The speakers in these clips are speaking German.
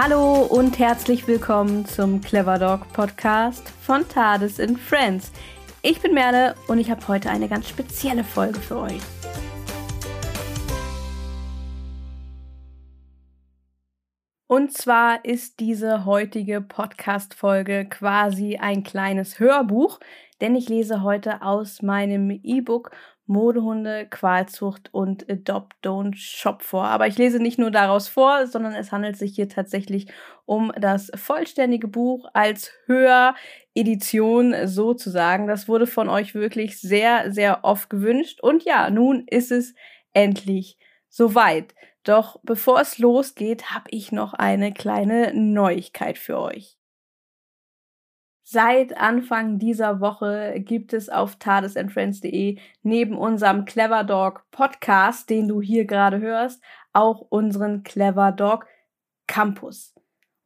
Hallo und herzlich willkommen zum Clever Dog Podcast von Tades in Friends. Ich bin Merle und ich habe heute eine ganz spezielle Folge für euch. Und zwar ist diese heutige Podcast-Folge quasi ein kleines Hörbuch, denn ich lese heute aus meinem E-Book Modehunde, Qualzucht und Adopt Don't Shop vor. Aber ich lese nicht nur daraus vor, sondern es handelt sich hier tatsächlich um das vollständige Buch als Höredition sozusagen. Das wurde von euch wirklich sehr, sehr oft gewünscht. Und ja, nun ist es endlich soweit. Doch bevor es losgeht, habe ich noch eine kleine Neuigkeit für euch. Seit Anfang dieser Woche gibt es auf tadesandfriends.de neben unserem Clever Dog Podcast, den du hier gerade hörst, auch unseren Clever Dog Campus.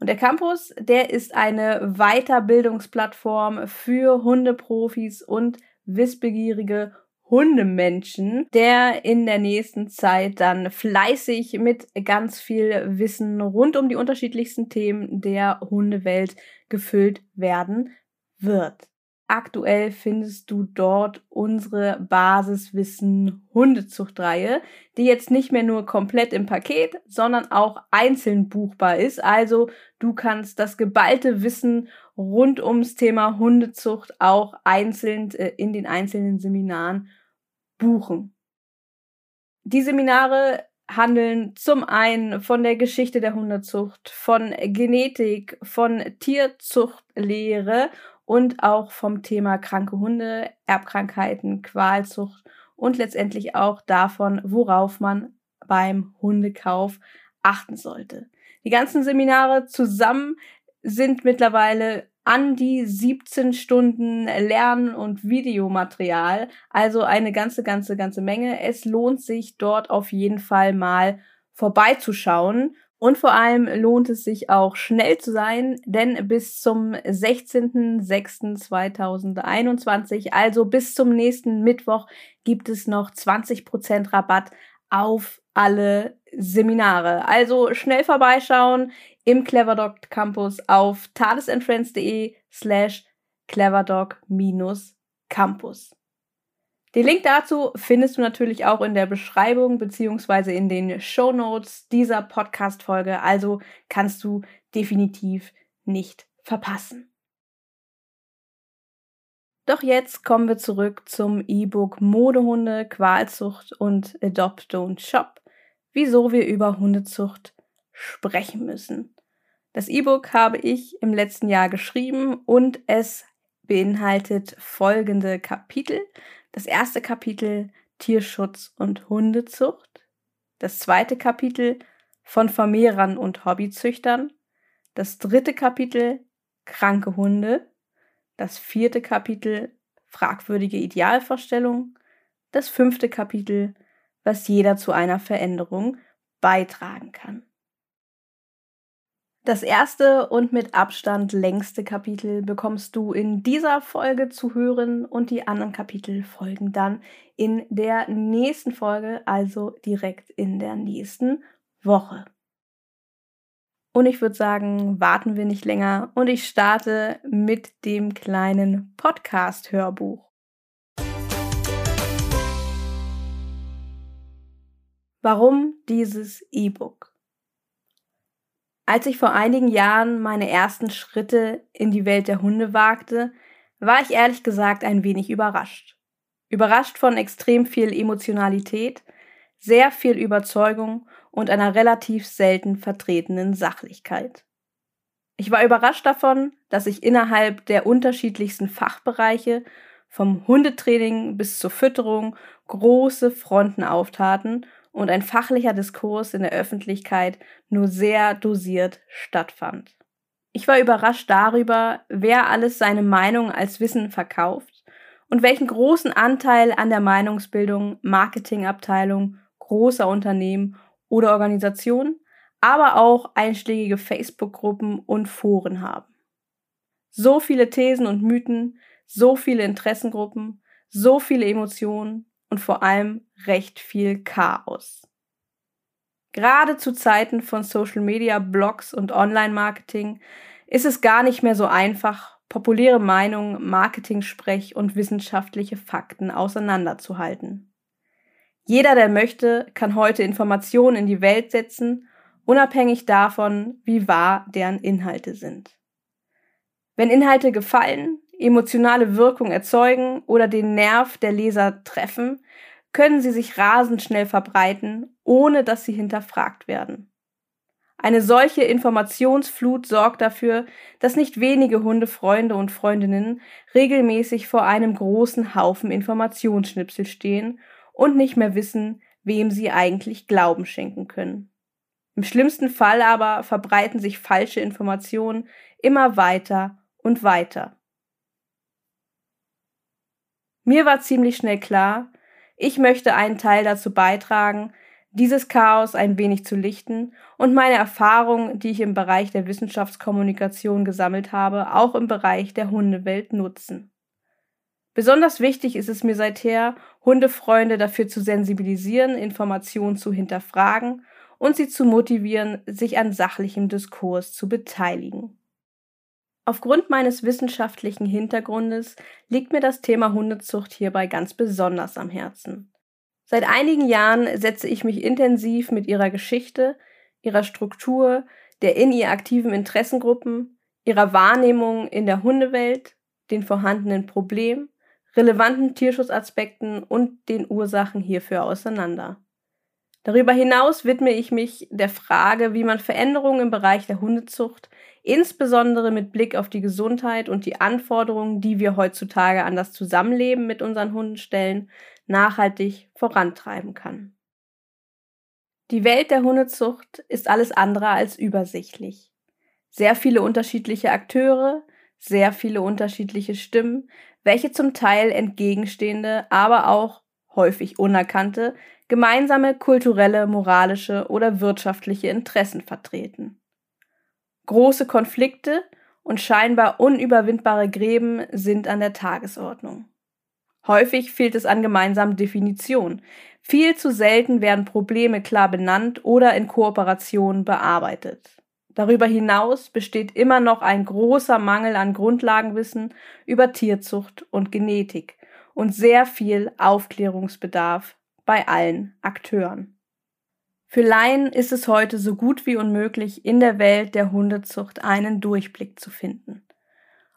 Und der Campus, der ist eine Weiterbildungsplattform für Hundeprofis und wissbegierige Hundemenschen, der in der nächsten Zeit dann fleißig mit ganz viel Wissen rund um die unterschiedlichsten Themen der Hundewelt gefüllt werden wird. Aktuell findest du dort unsere Basiswissen Hundezuchtreihe, die jetzt nicht mehr nur komplett im Paket, sondern auch einzeln buchbar ist. Also du kannst das geballte Wissen rund ums Thema Hundezucht auch einzeln äh, in den einzelnen Seminaren buchen. Die Seminare handeln zum einen von der Geschichte der Hundezucht, von Genetik, von Tierzuchtlehre und auch vom Thema kranke Hunde, Erbkrankheiten, Qualzucht und letztendlich auch davon, worauf man beim Hundekauf achten sollte. Die ganzen Seminare zusammen sind mittlerweile an die 17 Stunden Lern- und Videomaterial. Also eine ganze, ganze, ganze Menge. Es lohnt sich dort auf jeden Fall mal vorbeizuschauen. Und vor allem lohnt es sich auch schnell zu sein, denn bis zum 16.06.2021, also bis zum nächsten Mittwoch, gibt es noch 20% Rabatt auf alle Seminare. Also schnell vorbeischauen im Cleverdog Campus auf tadesandfriends.de slash cleverdog-campus. Den Link dazu findest du natürlich auch in der Beschreibung beziehungsweise in den Show Notes dieser Podcast-Folge, also kannst du definitiv nicht verpassen. Doch jetzt kommen wir zurück zum E-Book Modehunde, Qualzucht und Adopt Don't Shop, wieso wir über Hundezucht sprechen müssen. Das E-Book habe ich im letzten Jahr geschrieben und es beinhaltet folgende Kapitel. Das erste Kapitel Tierschutz und Hundezucht. Das zweite Kapitel von Vermehrern und Hobbyzüchtern. Das dritte Kapitel kranke Hunde. Das vierte Kapitel fragwürdige Idealvorstellung. Das fünfte Kapitel was jeder zu einer Veränderung beitragen kann. Das erste und mit Abstand längste Kapitel bekommst du in dieser Folge zu hören und die anderen Kapitel folgen dann in der nächsten Folge, also direkt in der nächsten Woche. Und ich würde sagen, warten wir nicht länger und ich starte mit dem kleinen Podcast-Hörbuch. Warum dieses E-Book? Als ich vor einigen Jahren meine ersten Schritte in die Welt der Hunde wagte, war ich ehrlich gesagt ein wenig überrascht. Überrascht von extrem viel Emotionalität, sehr viel Überzeugung und einer relativ selten vertretenen Sachlichkeit. Ich war überrascht davon, dass sich innerhalb der unterschiedlichsten Fachbereiche vom Hundetraining bis zur Fütterung große Fronten auftaten und ein fachlicher Diskurs in der Öffentlichkeit nur sehr dosiert stattfand. Ich war überrascht darüber, wer alles seine Meinung als Wissen verkauft und welchen großen Anteil an der Meinungsbildung Marketingabteilung großer Unternehmen oder Organisationen, aber auch einschlägige Facebook-Gruppen und Foren haben. So viele Thesen und Mythen, so viele Interessengruppen, so viele Emotionen und vor allem recht viel Chaos. Gerade zu Zeiten von Social Media, Blogs und Online-Marketing ist es gar nicht mehr so einfach, populäre Meinungen, Marketing-Sprech und wissenschaftliche Fakten auseinanderzuhalten. Jeder, der möchte, kann heute Informationen in die Welt setzen, unabhängig davon, wie wahr deren Inhalte sind. Wenn Inhalte gefallen, emotionale Wirkung erzeugen oder den Nerv der Leser treffen, können sie sich rasend schnell verbreiten, ohne dass sie hinterfragt werden. Eine solche Informationsflut sorgt dafür, dass nicht wenige Hundefreunde und Freundinnen regelmäßig vor einem großen Haufen Informationsschnipsel stehen und nicht mehr wissen, wem sie eigentlich Glauben schenken können. Im schlimmsten Fall aber verbreiten sich falsche Informationen immer weiter und weiter. Mir war ziemlich schnell klar, ich möchte einen Teil dazu beitragen, dieses Chaos ein wenig zu lichten und meine Erfahrungen, die ich im Bereich der Wissenschaftskommunikation gesammelt habe, auch im Bereich der Hundewelt nutzen. Besonders wichtig ist es mir seither, Hundefreunde dafür zu sensibilisieren, Informationen zu hinterfragen und sie zu motivieren, sich an sachlichem Diskurs zu beteiligen. Aufgrund meines wissenschaftlichen Hintergrundes liegt mir das Thema Hundezucht hierbei ganz besonders am Herzen. Seit einigen Jahren setze ich mich intensiv mit ihrer Geschichte, ihrer Struktur, der in ihr aktiven Interessengruppen, ihrer Wahrnehmung in der Hundewelt, den vorhandenen Problemen, relevanten Tierschutzaspekten und den Ursachen hierfür auseinander. Darüber hinaus widme ich mich der Frage, wie man Veränderungen im Bereich der Hundezucht insbesondere mit Blick auf die Gesundheit und die Anforderungen, die wir heutzutage an das Zusammenleben mit unseren Hunden stellen, nachhaltig vorantreiben kann. Die Welt der Hundezucht ist alles andere als übersichtlich. Sehr viele unterschiedliche Akteure, sehr viele unterschiedliche Stimmen, welche zum Teil entgegenstehende, aber auch häufig unerkannte, gemeinsame kulturelle, moralische oder wirtschaftliche Interessen vertreten. Große Konflikte und scheinbar unüberwindbare Gräben sind an der Tagesordnung. Häufig fehlt es an gemeinsamen Definitionen. Viel zu selten werden Probleme klar benannt oder in Kooperation bearbeitet. Darüber hinaus besteht immer noch ein großer Mangel an Grundlagenwissen über Tierzucht und Genetik und sehr viel Aufklärungsbedarf bei allen Akteuren. Für Laien ist es heute so gut wie unmöglich, in der Welt der Hundezucht einen Durchblick zu finden.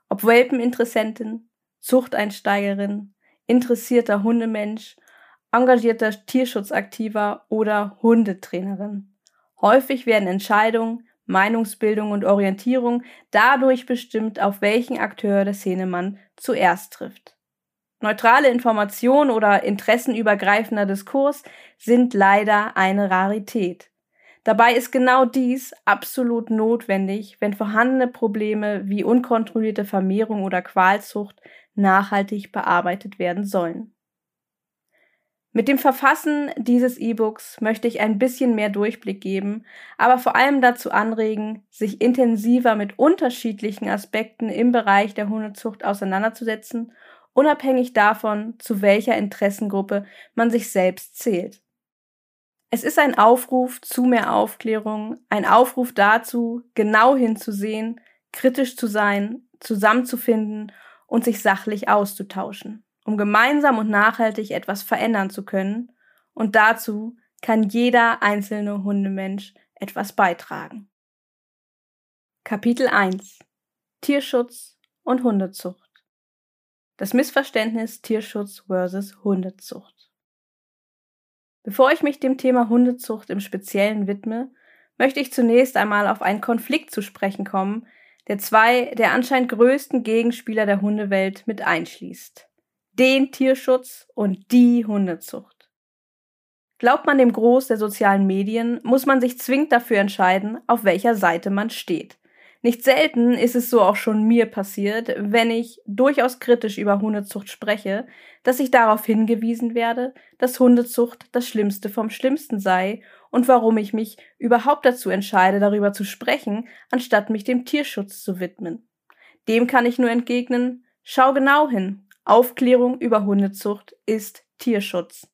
Ob Welpeninteressentin, Zuchteinsteigerin, interessierter Hundemensch, engagierter Tierschutzaktiver oder Hundetrainerin. Häufig werden Entscheidungen, Meinungsbildung und Orientierung dadurch bestimmt, auf welchen Akteur der Szene man zuerst trifft. Neutrale Information oder interessenübergreifender Diskurs sind leider eine Rarität. Dabei ist genau dies absolut notwendig, wenn vorhandene Probleme wie unkontrollierte Vermehrung oder Qualzucht nachhaltig bearbeitet werden sollen. Mit dem Verfassen dieses E-Books möchte ich ein bisschen mehr Durchblick geben, aber vor allem dazu anregen, sich intensiver mit unterschiedlichen Aspekten im Bereich der Hundezucht auseinanderzusetzen unabhängig davon, zu welcher Interessengruppe man sich selbst zählt. Es ist ein Aufruf zu mehr Aufklärung, ein Aufruf dazu, genau hinzusehen, kritisch zu sein, zusammenzufinden und sich sachlich auszutauschen, um gemeinsam und nachhaltig etwas verändern zu können. Und dazu kann jeder einzelne Hundemensch etwas beitragen. Kapitel 1 Tierschutz und Hundezucht das Missverständnis Tierschutz versus Hundezucht. Bevor ich mich dem Thema Hundezucht im Speziellen widme, möchte ich zunächst einmal auf einen Konflikt zu sprechen kommen, der zwei der anscheinend größten Gegenspieler der Hundewelt mit einschließt. Den Tierschutz und die Hundezucht. Glaubt man dem Groß der sozialen Medien, muss man sich zwingend dafür entscheiden, auf welcher Seite man steht. Nicht selten ist es so auch schon mir passiert, wenn ich durchaus kritisch über Hundezucht spreche, dass ich darauf hingewiesen werde, dass Hundezucht das Schlimmste vom Schlimmsten sei und warum ich mich überhaupt dazu entscheide, darüber zu sprechen, anstatt mich dem Tierschutz zu widmen. Dem kann ich nur entgegnen, schau genau hin. Aufklärung über Hundezucht ist Tierschutz.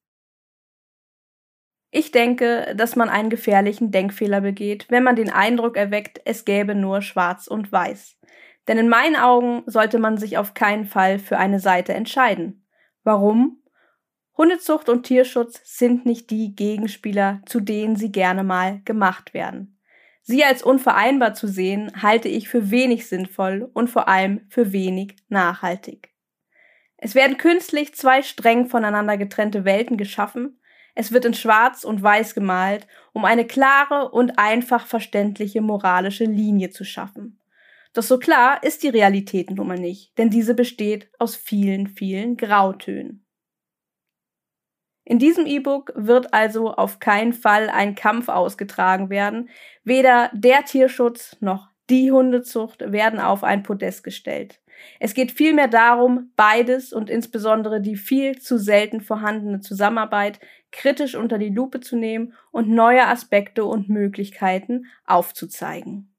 Ich denke, dass man einen gefährlichen Denkfehler begeht, wenn man den Eindruck erweckt, es gäbe nur schwarz und weiß. Denn in meinen Augen sollte man sich auf keinen Fall für eine Seite entscheiden. Warum? Hundezucht und Tierschutz sind nicht die Gegenspieler, zu denen sie gerne mal gemacht werden. Sie als unvereinbar zu sehen, halte ich für wenig sinnvoll und vor allem für wenig nachhaltig. Es werden künstlich zwei streng voneinander getrennte Welten geschaffen, es wird in Schwarz und Weiß gemalt, um eine klare und einfach verständliche moralische Linie zu schaffen. Doch so klar ist die Realität nun mal nicht, denn diese besteht aus vielen, vielen Grautönen. In diesem E-Book wird also auf keinen Fall ein Kampf ausgetragen werden. Weder der Tierschutz noch die Hundezucht werden auf ein Podest gestellt. Es geht vielmehr darum, beides und insbesondere die viel zu selten vorhandene Zusammenarbeit kritisch unter die Lupe zu nehmen und neue Aspekte und Möglichkeiten aufzuzeigen.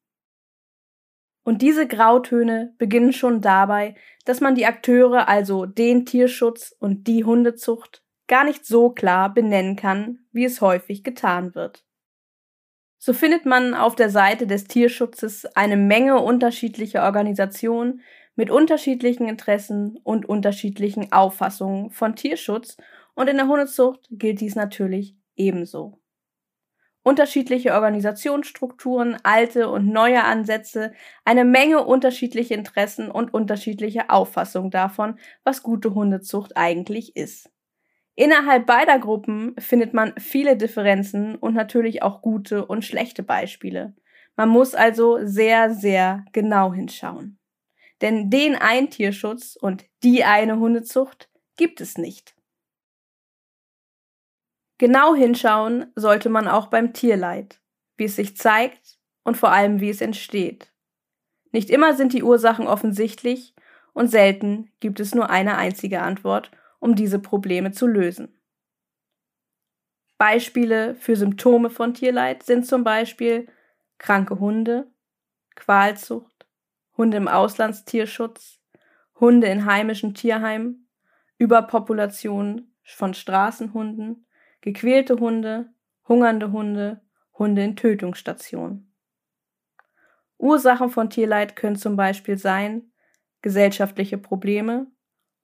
Und diese Grautöne beginnen schon dabei, dass man die Akteure, also den Tierschutz und die Hundezucht, gar nicht so klar benennen kann, wie es häufig getan wird. So findet man auf der Seite des Tierschutzes eine Menge unterschiedlicher Organisationen mit unterschiedlichen Interessen und unterschiedlichen Auffassungen von Tierschutz und in der Hundezucht gilt dies natürlich ebenso. Unterschiedliche Organisationsstrukturen, alte und neue Ansätze, eine Menge unterschiedliche Interessen und unterschiedliche Auffassungen davon, was gute Hundezucht eigentlich ist. Innerhalb beider Gruppen findet man viele Differenzen und natürlich auch gute und schlechte Beispiele. Man muss also sehr, sehr genau hinschauen. Denn den einen Tierschutz und die eine Hundezucht gibt es nicht. Genau hinschauen sollte man auch beim Tierleid, wie es sich zeigt und vor allem wie es entsteht. Nicht immer sind die Ursachen offensichtlich und selten gibt es nur eine einzige Antwort, um diese Probleme zu lösen. Beispiele für Symptome von Tierleid sind zum Beispiel kranke Hunde, Qualzucht, Hunde im Auslandstierschutz, Hunde in heimischen Tierheimen, Überpopulation von Straßenhunden, gequälte Hunde, hungernde Hunde, Hunde in Tötungsstationen. Ursachen von Tierleid können zum Beispiel sein gesellschaftliche Probleme,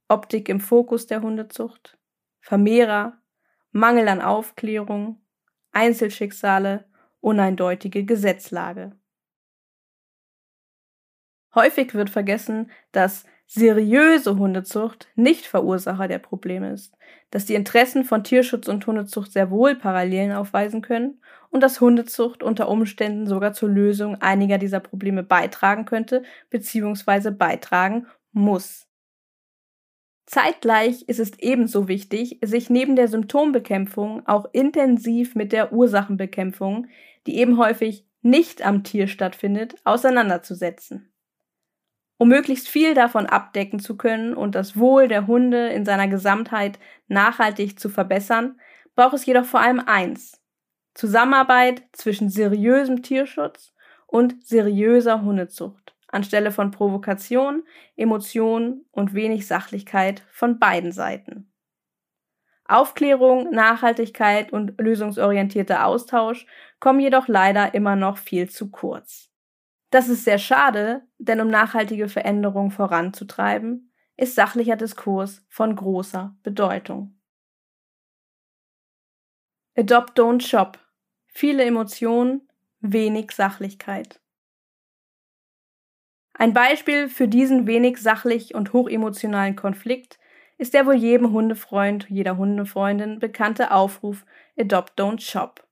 Optik im Fokus der Hundezucht, Vermehrer, Mangel an Aufklärung, Einzelschicksale, uneindeutige Gesetzlage. Häufig wird vergessen, dass seriöse Hundezucht nicht Verursacher der Probleme ist, dass die Interessen von Tierschutz und Hundezucht sehr wohl Parallelen aufweisen können und dass Hundezucht unter Umständen sogar zur Lösung einiger dieser Probleme beitragen könnte bzw. beitragen muss. Zeitgleich ist es ebenso wichtig, sich neben der Symptombekämpfung auch intensiv mit der Ursachenbekämpfung, die eben häufig nicht am Tier stattfindet, auseinanderzusetzen. Um möglichst viel davon abdecken zu können und das Wohl der Hunde in seiner Gesamtheit nachhaltig zu verbessern, braucht es jedoch vor allem eins. Zusammenarbeit zwischen seriösem Tierschutz und seriöser Hundezucht, anstelle von Provokation, Emotion und wenig Sachlichkeit von beiden Seiten. Aufklärung, Nachhaltigkeit und lösungsorientierter Austausch kommen jedoch leider immer noch viel zu kurz. Das ist sehr schade, denn um nachhaltige Veränderungen voranzutreiben, ist sachlicher Diskurs von großer Bedeutung. Adopt Don't Shop. Viele Emotionen, wenig Sachlichkeit. Ein Beispiel für diesen wenig sachlich und hochemotionalen Konflikt ist der wohl jedem Hundefreund, jeder Hundefreundin bekannte Aufruf Adopt Don't Shop.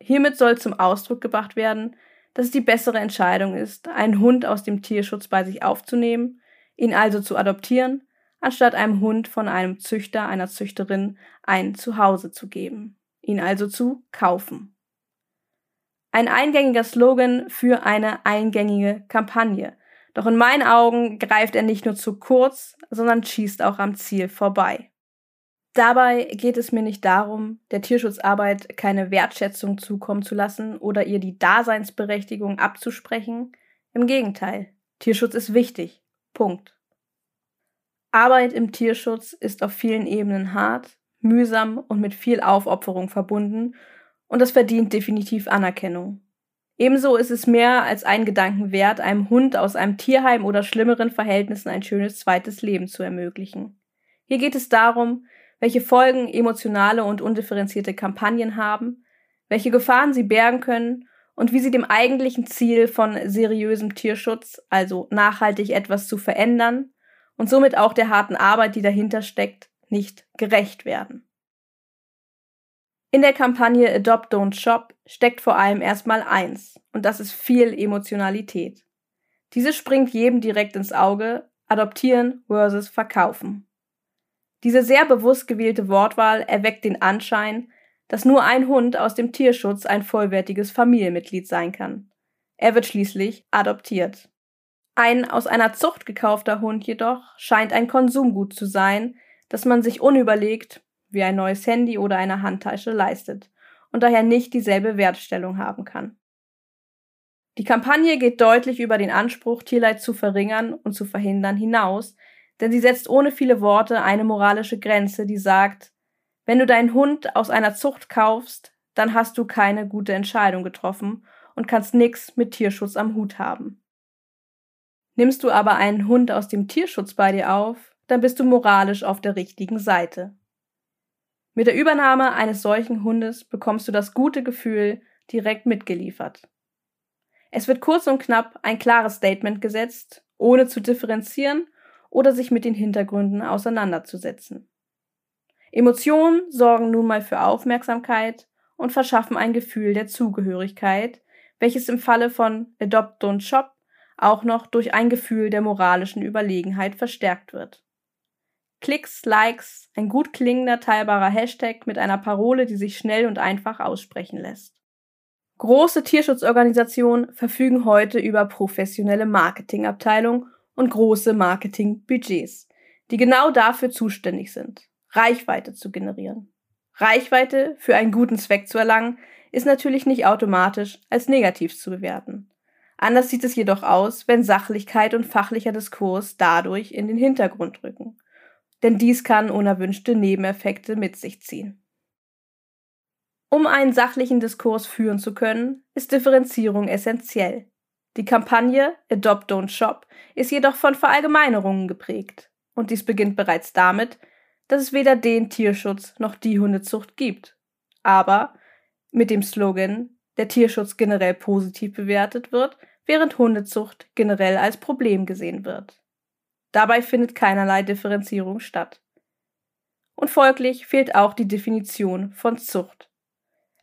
Hiermit soll zum Ausdruck gebracht werden, dass es die bessere Entscheidung ist, einen Hund aus dem Tierschutz bei sich aufzunehmen, ihn also zu adoptieren, anstatt einem Hund von einem Züchter, einer Züchterin ein Zuhause zu geben, ihn also zu kaufen. Ein eingängiger Slogan für eine eingängige Kampagne. Doch in meinen Augen greift er nicht nur zu kurz, sondern schießt auch am Ziel vorbei. Dabei geht es mir nicht darum, der Tierschutzarbeit keine Wertschätzung zukommen zu lassen oder ihr die Daseinsberechtigung abzusprechen. Im Gegenteil, Tierschutz ist wichtig. Punkt. Arbeit im Tierschutz ist auf vielen Ebenen hart, mühsam und mit viel Aufopferung verbunden Und das verdient definitiv Anerkennung. Ebenso ist es mehr als einen Gedanken wert, einem Hund aus einem Tierheim oder schlimmeren Verhältnissen ein schönes zweites Leben zu ermöglichen. Hier geht es darum, welche Folgen emotionale und undifferenzierte Kampagnen haben, welche Gefahren sie bergen können und wie sie dem eigentlichen Ziel von seriösem Tierschutz, also nachhaltig etwas zu verändern und somit auch der harten Arbeit, die dahinter steckt, nicht gerecht werden. In der Kampagne Adopt Don't Shop steckt vor allem erstmal eins, und das ist viel Emotionalität. Diese springt jedem direkt ins Auge, adoptieren versus verkaufen. Diese sehr bewusst gewählte Wortwahl erweckt den Anschein, dass nur ein Hund aus dem Tierschutz ein vollwertiges Familienmitglied sein kann. Er wird schließlich adoptiert. Ein aus einer Zucht gekaufter Hund jedoch scheint ein Konsumgut zu sein, das man sich unüberlegt wie ein neues Handy oder eine Handtasche leistet und daher nicht dieselbe Wertstellung haben kann. Die Kampagne geht deutlich über den Anspruch, Tierleid zu verringern und zu verhindern hinaus, denn sie setzt ohne viele Worte eine moralische Grenze, die sagt, wenn du deinen Hund aus einer Zucht kaufst, dann hast du keine gute Entscheidung getroffen und kannst nichts mit Tierschutz am Hut haben. Nimmst du aber einen Hund aus dem Tierschutz bei dir auf, dann bist du moralisch auf der richtigen Seite. Mit der Übernahme eines solchen Hundes bekommst du das gute Gefühl direkt mitgeliefert. Es wird kurz und knapp ein klares Statement gesetzt, ohne zu differenzieren oder sich mit den Hintergründen auseinanderzusetzen. Emotionen sorgen nun mal für Aufmerksamkeit und verschaffen ein Gefühl der Zugehörigkeit, welches im Falle von Adopt Don't Shop auch noch durch ein Gefühl der moralischen Überlegenheit verstärkt wird. Klicks, Likes, ein gut klingender, teilbarer Hashtag mit einer Parole, die sich schnell und einfach aussprechen lässt. Große Tierschutzorganisationen verfügen heute über professionelle Marketingabteilungen und große Marketingbudgets, die genau dafür zuständig sind, Reichweite zu generieren. Reichweite für einen guten Zweck zu erlangen, ist natürlich nicht automatisch als negativ zu bewerten. Anders sieht es jedoch aus, wenn Sachlichkeit und fachlicher Diskurs dadurch in den Hintergrund rücken denn dies kann unerwünschte Nebeneffekte mit sich ziehen. Um einen sachlichen Diskurs führen zu können, ist Differenzierung essentiell. Die Kampagne Adopt Don't Shop ist jedoch von Verallgemeinerungen geprägt. Und dies beginnt bereits damit, dass es weder den Tierschutz noch die Hundezucht gibt. Aber mit dem Slogan der Tierschutz generell positiv bewertet wird, während Hundezucht generell als Problem gesehen wird. Dabei findet keinerlei Differenzierung statt. Und folglich fehlt auch die Definition von Zucht.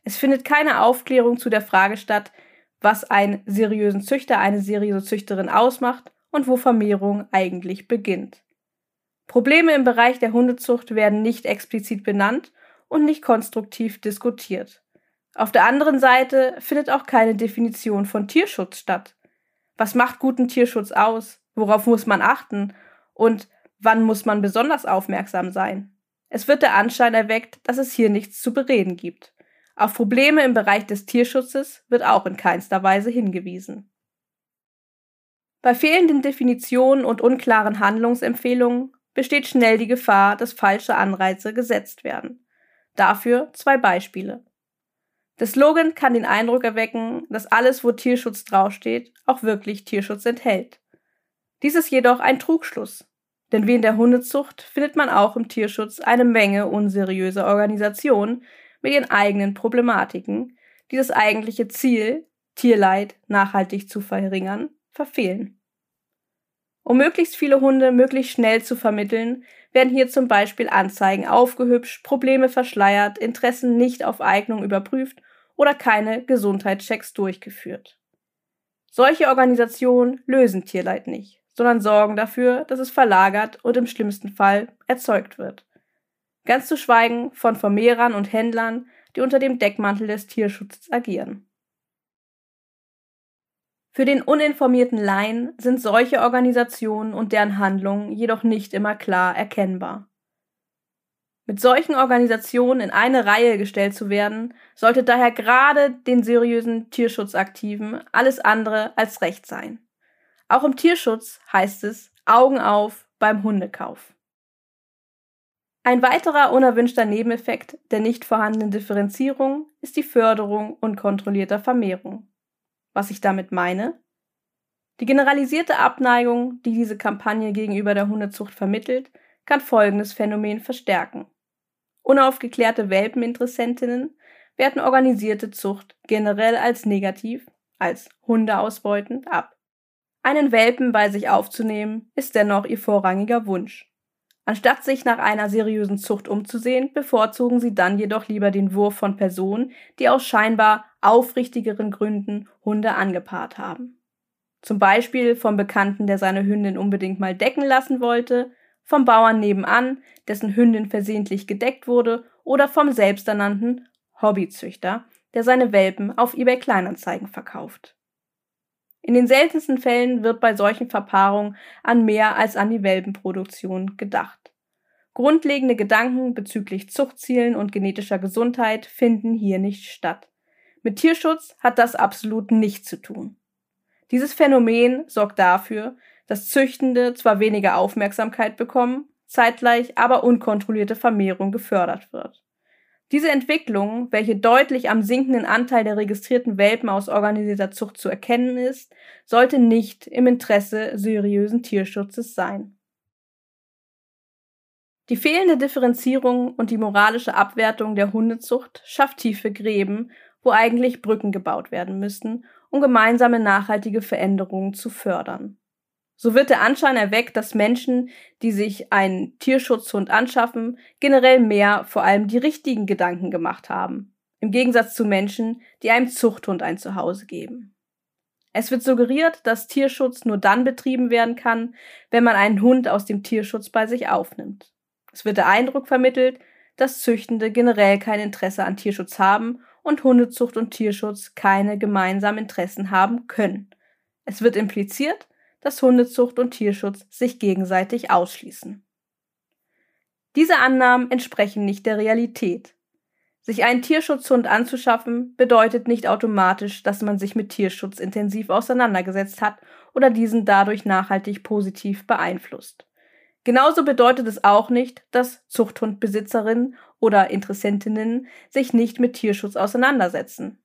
Es findet keine Aufklärung zu der Frage statt, was einen seriösen Züchter, eine seriöse Züchterin ausmacht und wo Vermehrung eigentlich beginnt. Probleme im Bereich der Hundezucht werden nicht explizit benannt und nicht konstruktiv diskutiert. Auf der anderen Seite findet auch keine Definition von Tierschutz statt. Was macht guten Tierschutz aus? Worauf muss man achten? Und wann muss man besonders aufmerksam sein? Es wird der Anschein erweckt, dass es hier nichts zu bereden gibt. Auf Probleme im Bereich des Tierschutzes wird auch in keinster Weise hingewiesen. Bei fehlenden Definitionen und unklaren Handlungsempfehlungen besteht schnell die Gefahr, dass falsche Anreize gesetzt werden. Dafür zwei Beispiele. Der Slogan kann den Eindruck erwecken, dass alles, wo Tierschutz draufsteht, auch wirklich Tierschutz enthält. Dies ist jedoch ein Trugschluss. Denn wie in der Hundezucht findet man auch im Tierschutz eine Menge unseriöser Organisationen mit ihren eigenen Problematiken, die das eigentliche Ziel, Tierleid nachhaltig zu verringern, verfehlen. Um möglichst viele Hunde möglichst schnell zu vermitteln, werden hier zum Beispiel Anzeigen aufgehübscht, Probleme verschleiert, Interessen nicht auf Eignung überprüft oder keine Gesundheitschecks durchgeführt. Solche Organisationen lösen Tierleid nicht sondern sorgen dafür, dass es verlagert und im schlimmsten Fall erzeugt wird. Ganz zu schweigen von Vermehrern und Händlern, die unter dem Deckmantel des Tierschutzes agieren. Für den uninformierten Laien sind solche Organisationen und deren Handlungen jedoch nicht immer klar erkennbar. Mit solchen Organisationen in eine Reihe gestellt zu werden, sollte daher gerade den seriösen Tierschutzaktiven alles andere als recht sein. Auch im Tierschutz heißt es Augen auf beim Hundekauf. Ein weiterer unerwünschter Nebeneffekt der nicht vorhandenen Differenzierung ist die Förderung unkontrollierter Vermehrung. Was ich damit meine? Die generalisierte Abneigung, die diese Kampagne gegenüber der Hundezucht vermittelt, kann folgendes Phänomen verstärken. Unaufgeklärte Welpeninteressentinnen werten organisierte Zucht generell als negativ, als hundeausbeutend ab. Einen Welpen bei sich aufzunehmen, ist dennoch ihr vorrangiger Wunsch. Anstatt sich nach einer seriösen Zucht umzusehen, bevorzugen sie dann jedoch lieber den Wurf von Personen, die aus scheinbar aufrichtigeren Gründen Hunde angepaart haben. Zum Beispiel vom Bekannten, der seine Hündin unbedingt mal decken lassen wollte, vom Bauern nebenan, dessen Hündin versehentlich gedeckt wurde, oder vom selbsternannten Hobbyzüchter, der seine Welpen auf eBay Kleinanzeigen verkauft. In den seltensten Fällen wird bei solchen Verpaarungen an mehr als an die Welpenproduktion gedacht. Grundlegende Gedanken bezüglich Zuchtzielen und genetischer Gesundheit finden hier nicht statt. Mit Tierschutz hat das absolut nichts zu tun. Dieses Phänomen sorgt dafür, dass Züchtende zwar weniger Aufmerksamkeit bekommen, zeitgleich aber unkontrollierte Vermehrung gefördert wird. Diese Entwicklung, welche deutlich am sinkenden Anteil der registrierten Welpen aus organisierter Zucht zu erkennen ist, sollte nicht im Interesse seriösen Tierschutzes sein. Die fehlende Differenzierung und die moralische Abwertung der Hundezucht schafft tiefe Gräben, wo eigentlich Brücken gebaut werden müssten, um gemeinsame nachhaltige Veränderungen zu fördern. So wird der Anschein erweckt, dass Menschen, die sich einen Tierschutzhund anschaffen, generell mehr vor allem die richtigen Gedanken gemacht haben. Im Gegensatz zu Menschen, die einem Zuchthund ein Zuhause geben. Es wird suggeriert, dass Tierschutz nur dann betrieben werden kann, wenn man einen Hund aus dem Tierschutz bei sich aufnimmt. Es wird der Eindruck vermittelt, dass Züchtende generell kein Interesse an Tierschutz haben und Hundezucht und Tierschutz keine gemeinsamen Interessen haben können. Es wird impliziert, dass Hundezucht und Tierschutz sich gegenseitig ausschließen. Diese Annahmen entsprechen nicht der Realität. Sich einen Tierschutzhund anzuschaffen, bedeutet nicht automatisch, dass man sich mit Tierschutz intensiv auseinandergesetzt hat oder diesen dadurch nachhaltig positiv beeinflusst. Genauso bedeutet es auch nicht, dass Zuchthundbesitzerinnen oder Interessentinnen sich nicht mit Tierschutz auseinandersetzen.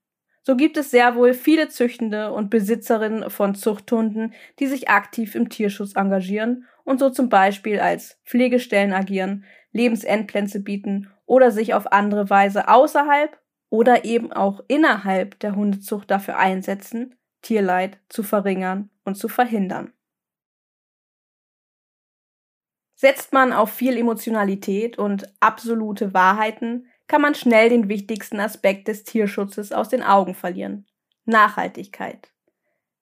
So gibt es sehr wohl viele Züchtende und Besitzerinnen von Zuchthunden, die sich aktiv im Tierschutz engagieren und so zum Beispiel als Pflegestellen agieren, Lebensendplätze bieten oder sich auf andere Weise außerhalb oder eben auch innerhalb der Hundezucht dafür einsetzen, Tierleid zu verringern und zu verhindern. Setzt man auf viel Emotionalität und absolute Wahrheiten, kann man schnell den wichtigsten Aspekt des Tierschutzes aus den Augen verlieren. Nachhaltigkeit.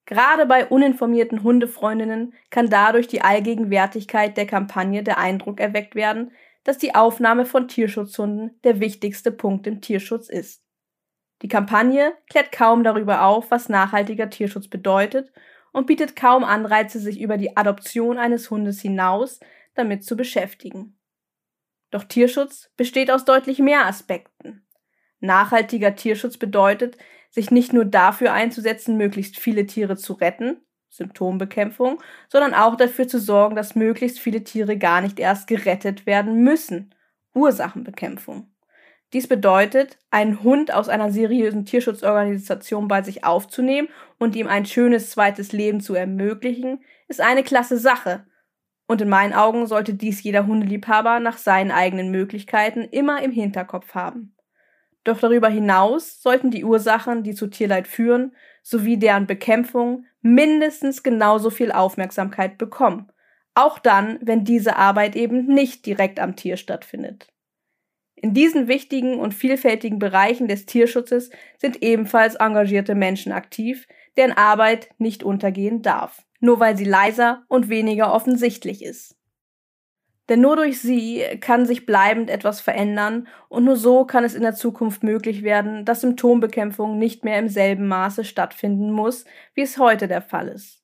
Gerade bei uninformierten Hundefreundinnen kann dadurch die Allgegenwärtigkeit der Kampagne der Eindruck erweckt werden, dass die Aufnahme von Tierschutzhunden der wichtigste Punkt im Tierschutz ist. Die Kampagne klärt kaum darüber auf, was nachhaltiger Tierschutz bedeutet und bietet kaum Anreize, sich über die Adoption eines Hundes hinaus damit zu beschäftigen. Doch Tierschutz besteht aus deutlich mehr Aspekten. Nachhaltiger Tierschutz bedeutet, sich nicht nur dafür einzusetzen, möglichst viele Tiere zu retten, Symptombekämpfung, sondern auch dafür zu sorgen, dass möglichst viele Tiere gar nicht erst gerettet werden müssen, Ursachenbekämpfung. Dies bedeutet, einen Hund aus einer seriösen Tierschutzorganisation bei sich aufzunehmen und ihm ein schönes zweites Leben zu ermöglichen, ist eine klasse Sache und in meinen Augen sollte dies jeder Hundeliebhaber nach seinen eigenen Möglichkeiten immer im Hinterkopf haben. Doch darüber hinaus sollten die Ursachen, die zu Tierleid führen, sowie deren Bekämpfung mindestens genauso viel Aufmerksamkeit bekommen. Auch dann, wenn diese Arbeit eben nicht direkt am Tier stattfindet. In diesen wichtigen und vielfältigen Bereichen des Tierschutzes sind ebenfalls engagierte Menschen aktiv, deren Arbeit nicht untergehen darf nur weil sie leiser und weniger offensichtlich ist. Denn nur durch sie kann sich bleibend etwas verändern und nur so kann es in der Zukunft möglich werden, dass Symptombekämpfung nicht mehr im selben Maße stattfinden muss, wie es heute der Fall ist.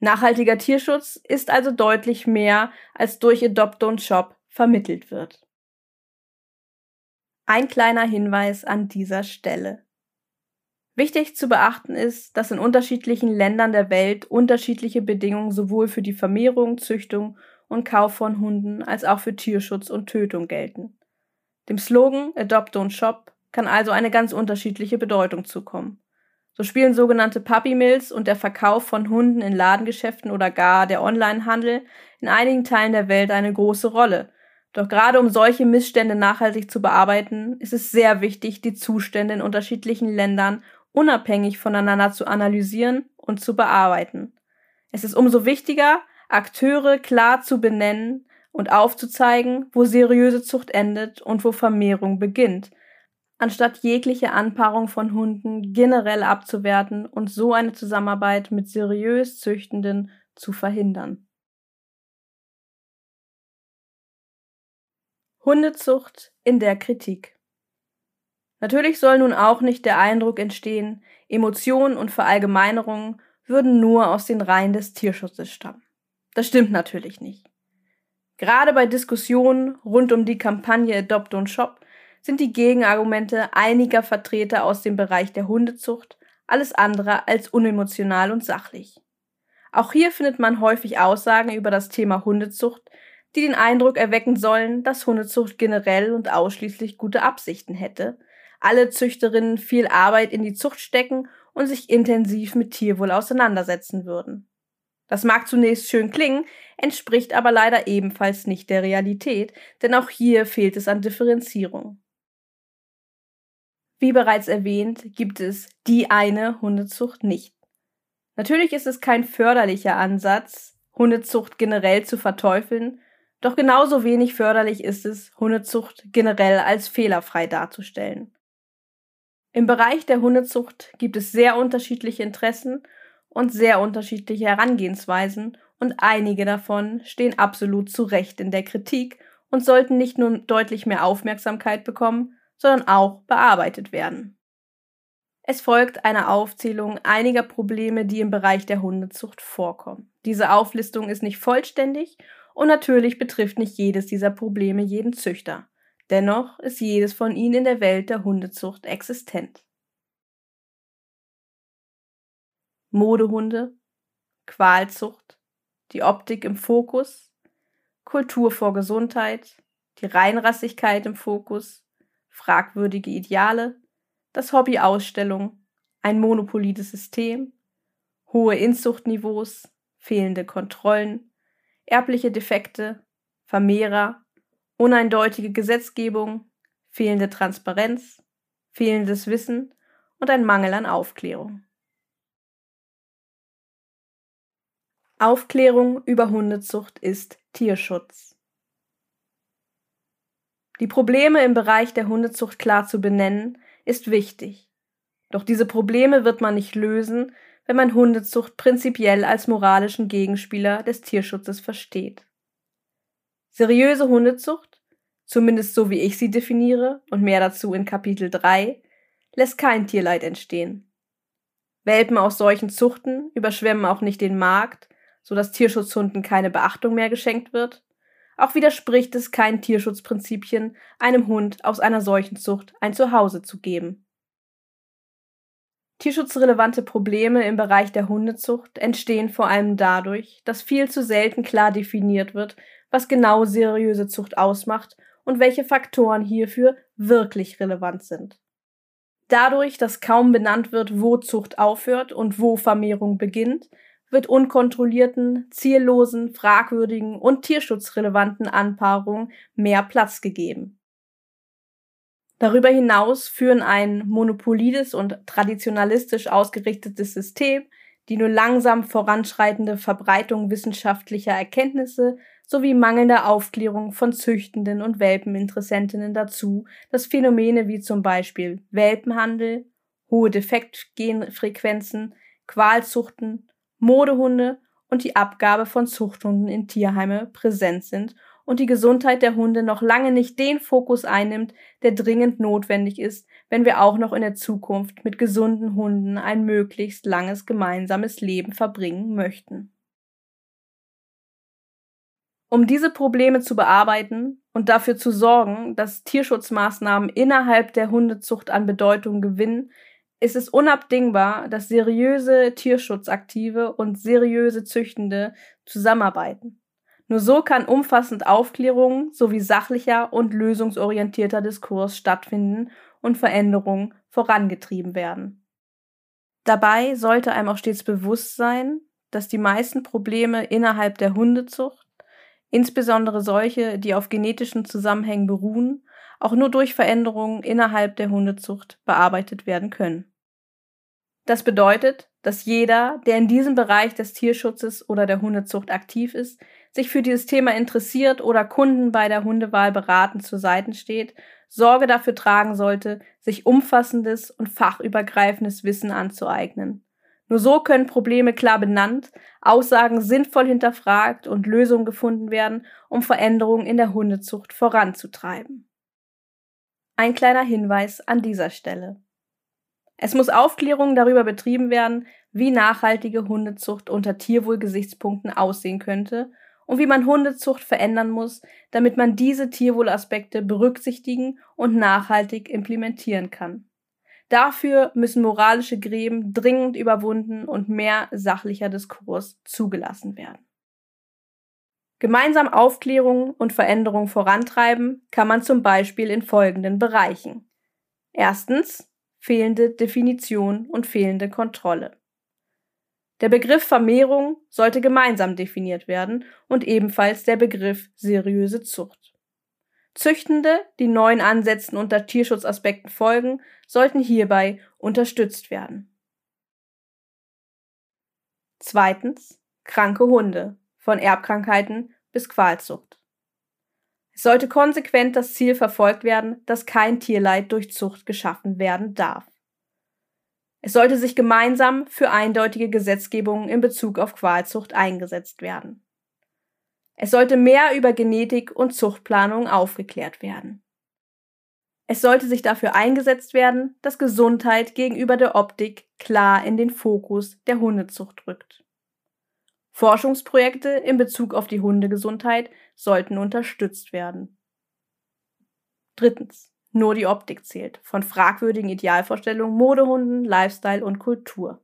Nachhaltiger Tierschutz ist also deutlich mehr, als durch Adopt und Shop vermittelt wird. Ein kleiner Hinweis an dieser Stelle. Wichtig zu beachten ist, dass in unterschiedlichen Ländern der Welt unterschiedliche Bedingungen sowohl für die Vermehrung, Züchtung und Kauf von Hunden als auch für Tierschutz und Tötung gelten. Dem Slogan Adopt Don't Shop kann also eine ganz unterschiedliche Bedeutung zukommen. So spielen sogenannte Puppy Mills und der Verkauf von Hunden in Ladengeschäften oder gar der Onlinehandel in einigen Teilen der Welt eine große Rolle. Doch gerade um solche Missstände nachhaltig zu bearbeiten, ist es sehr wichtig, die Zustände in unterschiedlichen Ländern unabhängig voneinander zu analysieren und zu bearbeiten. Es ist umso wichtiger, Akteure klar zu benennen und aufzuzeigen, wo seriöse Zucht endet und wo Vermehrung beginnt, anstatt jegliche Anpaarung von Hunden generell abzuwerten und so eine Zusammenarbeit mit seriös Züchtenden zu verhindern. Hundezucht in der Kritik Natürlich soll nun auch nicht der Eindruck entstehen, Emotionen und Verallgemeinerungen würden nur aus den Reihen des Tierschutzes stammen. Das stimmt natürlich nicht. Gerade bei Diskussionen rund um die Kampagne Adopt und Shop sind die Gegenargumente einiger Vertreter aus dem Bereich der Hundezucht alles andere als unemotional und sachlich. Auch hier findet man häufig Aussagen über das Thema Hundezucht, die den Eindruck erwecken sollen, dass Hundezucht generell und ausschließlich gute Absichten hätte, alle Züchterinnen viel Arbeit in die Zucht stecken und sich intensiv mit Tierwohl auseinandersetzen würden. Das mag zunächst schön klingen, entspricht aber leider ebenfalls nicht der Realität, denn auch hier fehlt es an Differenzierung. Wie bereits erwähnt, gibt es die eine Hundezucht nicht. Natürlich ist es kein förderlicher Ansatz, Hundezucht generell zu verteufeln, doch genauso wenig förderlich ist es, Hundezucht generell als fehlerfrei darzustellen. Im Bereich der Hundezucht gibt es sehr unterschiedliche Interessen und sehr unterschiedliche Herangehensweisen und einige davon stehen absolut zu Recht in der Kritik und sollten nicht nur deutlich mehr Aufmerksamkeit bekommen, sondern auch bearbeitet werden. Es folgt eine Aufzählung einiger Probleme, die im Bereich der Hundezucht vorkommen. Diese Auflistung ist nicht vollständig und natürlich betrifft nicht jedes dieser Probleme jeden Züchter. Dennoch ist jedes von ihnen in der Welt der Hundezucht existent. Modehunde, Qualzucht, die Optik im Fokus, Kultur vor Gesundheit, die Reinrassigkeit im Fokus, fragwürdige Ideale, das Hobby Ausstellung, ein monopolides System, hohe Inzuchtniveaus, fehlende Kontrollen, erbliche Defekte, Vermehrer, uneindeutige Gesetzgebung, fehlende Transparenz, fehlendes Wissen und ein Mangel an Aufklärung. Aufklärung über Hundezucht ist Tierschutz. Die Probleme im Bereich der Hundezucht klar zu benennen, ist wichtig. Doch diese Probleme wird man nicht lösen, wenn man Hundezucht prinzipiell als moralischen Gegenspieler des Tierschutzes versteht. Seriöse Hundezucht, zumindest so wie ich sie definiere und mehr dazu in Kapitel 3, lässt kein Tierleid entstehen. Welpen aus solchen Zuchten überschwemmen auch nicht den Markt, so dass Tierschutzhunden keine Beachtung mehr geschenkt wird. Auch widerspricht es keinen Tierschutzprinzipien, einem Hund aus einer solchen Zucht ein Zuhause zu geben. Tierschutzrelevante Probleme im Bereich der Hundezucht entstehen vor allem dadurch, dass viel zu selten klar definiert wird, was genau seriöse Zucht ausmacht und welche Faktoren hierfür wirklich relevant sind. Dadurch, dass kaum benannt wird, wo Zucht aufhört und wo Vermehrung beginnt, wird unkontrollierten, ziellosen, fragwürdigen und tierschutzrelevanten Anpaarungen mehr Platz gegeben. Darüber hinaus führen ein monopolides und traditionalistisch ausgerichtetes System, die nur langsam voranschreitende Verbreitung wissenschaftlicher Erkenntnisse sowie mangelnde Aufklärung von Züchtenden und Welpeninteressentinnen dazu, dass Phänomene wie zum Beispiel Welpenhandel, hohe Defektgenfrequenzen, Qualzuchten, Modehunde und die Abgabe von Zuchthunden in Tierheime präsent sind und die Gesundheit der Hunde noch lange nicht den Fokus einnimmt, der dringend notwendig ist, wenn wir auch noch in der Zukunft mit gesunden Hunden ein möglichst langes gemeinsames Leben verbringen möchten. Um diese Probleme zu bearbeiten und dafür zu sorgen, dass Tierschutzmaßnahmen innerhalb der Hundezucht an Bedeutung gewinnen, ist es unabdingbar, dass seriöse Tierschutzaktive und seriöse Züchtende zusammenarbeiten. Nur so kann umfassend Aufklärung sowie sachlicher und lösungsorientierter Diskurs stattfinden und Veränderungen vorangetrieben werden. Dabei sollte einem auch stets bewusst sein, dass die meisten Probleme innerhalb der Hundezucht, insbesondere solche, die auf genetischen Zusammenhängen beruhen, auch nur durch Veränderungen innerhalb der Hundezucht bearbeitet werden können. Das bedeutet, dass jeder, der in diesem Bereich des Tierschutzes oder der Hundezucht aktiv ist, sich für dieses Thema interessiert oder Kunden bei der Hundewahl beratend zur Seite steht, Sorge dafür tragen sollte, sich umfassendes und fachübergreifendes Wissen anzueignen. Nur so können Probleme klar benannt, Aussagen sinnvoll hinterfragt und Lösungen gefunden werden, um Veränderungen in der Hundezucht voranzutreiben. Ein kleiner Hinweis an dieser Stelle. Es muss Aufklärung darüber betrieben werden, wie nachhaltige Hundezucht unter Tierwohlgesichtspunkten aussehen könnte und wie man Hundezucht verändern muss, damit man diese Tierwohlaspekte berücksichtigen und nachhaltig implementieren kann. Dafür müssen moralische Gräben dringend überwunden und mehr sachlicher Diskurs zugelassen werden. Gemeinsam Aufklärung und Veränderung vorantreiben kann man zum Beispiel in folgenden Bereichen. Erstens fehlende Definition und fehlende Kontrolle. Der Begriff Vermehrung sollte gemeinsam definiert werden und ebenfalls der Begriff seriöse Zucht. Züchtende, die neuen Ansätzen unter Tierschutzaspekten folgen, sollten hierbei unterstützt werden. Zweitens kranke Hunde von Erbkrankheiten bis Qualzucht. Es sollte konsequent das Ziel verfolgt werden, dass kein Tierleid durch Zucht geschaffen werden darf. Es sollte sich gemeinsam für eindeutige Gesetzgebungen in Bezug auf Qualzucht eingesetzt werden. Es sollte mehr über Genetik und Zuchtplanung aufgeklärt werden. Es sollte sich dafür eingesetzt werden, dass Gesundheit gegenüber der Optik klar in den Fokus der Hundezucht rückt. Forschungsprojekte in Bezug auf die Hundegesundheit sollten unterstützt werden. Drittens nur die Optik zählt, von fragwürdigen Idealvorstellungen, Modehunden, Lifestyle und Kultur.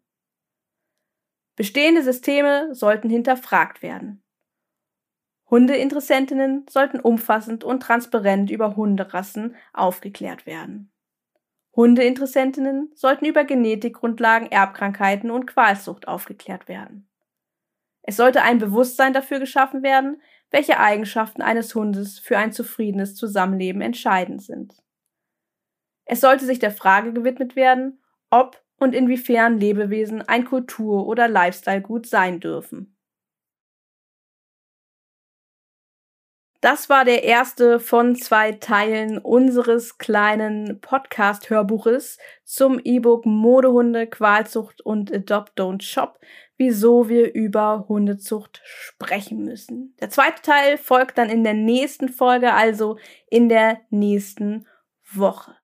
Bestehende Systeme sollten hinterfragt werden. Hundeinteressentinnen sollten umfassend und transparent über Hunderassen aufgeklärt werden. Hundeinteressentinnen sollten über Genetikgrundlagen, Erbkrankheiten und Qualzucht aufgeklärt werden. Es sollte ein Bewusstsein dafür geschaffen werden, welche Eigenschaften eines Hundes für ein zufriedenes Zusammenleben entscheidend sind. Es sollte sich der Frage gewidmet werden, ob und inwiefern Lebewesen ein Kultur- oder Lifestyle-Gut sein dürfen. Das war der erste von zwei Teilen unseres kleinen Podcast-Hörbuches zum E-Book Modehunde, Qualzucht und Adopt Don't Shop, wieso wir über Hundezucht sprechen müssen. Der zweite Teil folgt dann in der nächsten Folge, also in der nächsten Woche.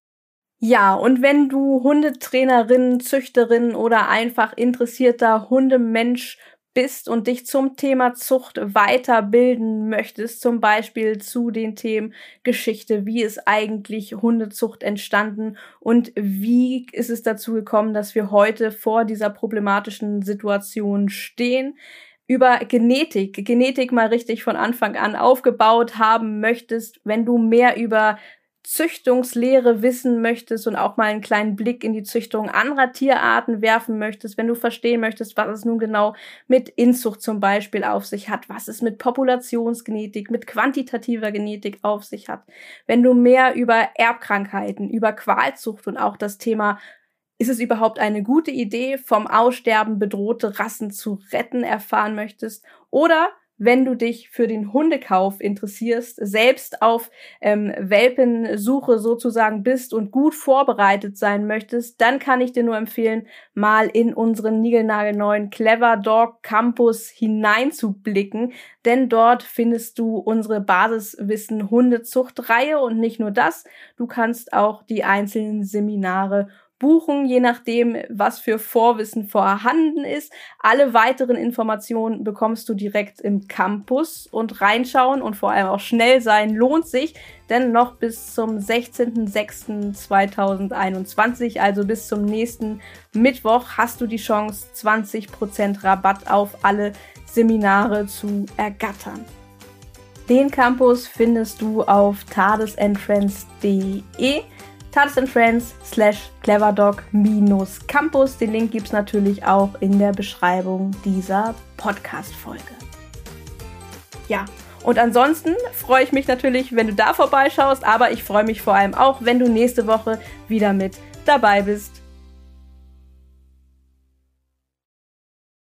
Ja, und wenn du Hundetrainerin, Züchterin oder einfach interessierter Hundemensch bist und dich zum Thema Zucht weiterbilden möchtest, zum Beispiel zu den Themen Geschichte, wie ist eigentlich Hundezucht entstanden und wie ist es dazu gekommen, dass wir heute vor dieser problematischen Situation stehen, über Genetik, Genetik mal richtig von Anfang an aufgebaut haben möchtest, wenn du mehr über Züchtungslehre wissen möchtest und auch mal einen kleinen Blick in die Züchtung anderer Tierarten werfen möchtest, wenn du verstehen möchtest, was es nun genau mit Inzucht zum Beispiel auf sich hat, was es mit Populationsgenetik, mit quantitativer Genetik auf sich hat, wenn du mehr über Erbkrankheiten, über Qualzucht und auch das Thema ist es überhaupt eine gute Idee, vom Aussterben bedrohte Rassen zu retten erfahren möchtest? Oder wenn du dich für den Hundekauf interessierst, selbst auf ähm, Welpensuche sozusagen bist und gut vorbereitet sein möchtest, dann kann ich dir nur empfehlen, mal in unseren niegelnagelneuen Clever Dog Campus hineinzublicken, denn dort findest du unsere Basiswissen Hundezuchtreihe und nicht nur das, du kannst auch die einzelnen Seminare buchen, je nachdem, was für Vorwissen vorhanden ist. Alle weiteren Informationen bekommst du direkt im Campus und reinschauen und vor allem auch schnell sein lohnt sich, denn noch bis zum 16.06.2021, also bis zum nächsten Mittwoch, hast du die Chance, 20% Rabatt auf alle Seminare zu ergattern. Den Campus findest du auf tadesandfriends.de Tades and Friends slash cleverdog minus Campus. Den Link gibt es natürlich auch in der Beschreibung dieser Podcast-Folge. Ja, und ansonsten freue ich mich natürlich, wenn du da vorbeischaust, aber ich freue mich vor allem auch, wenn du nächste Woche wieder mit dabei bist.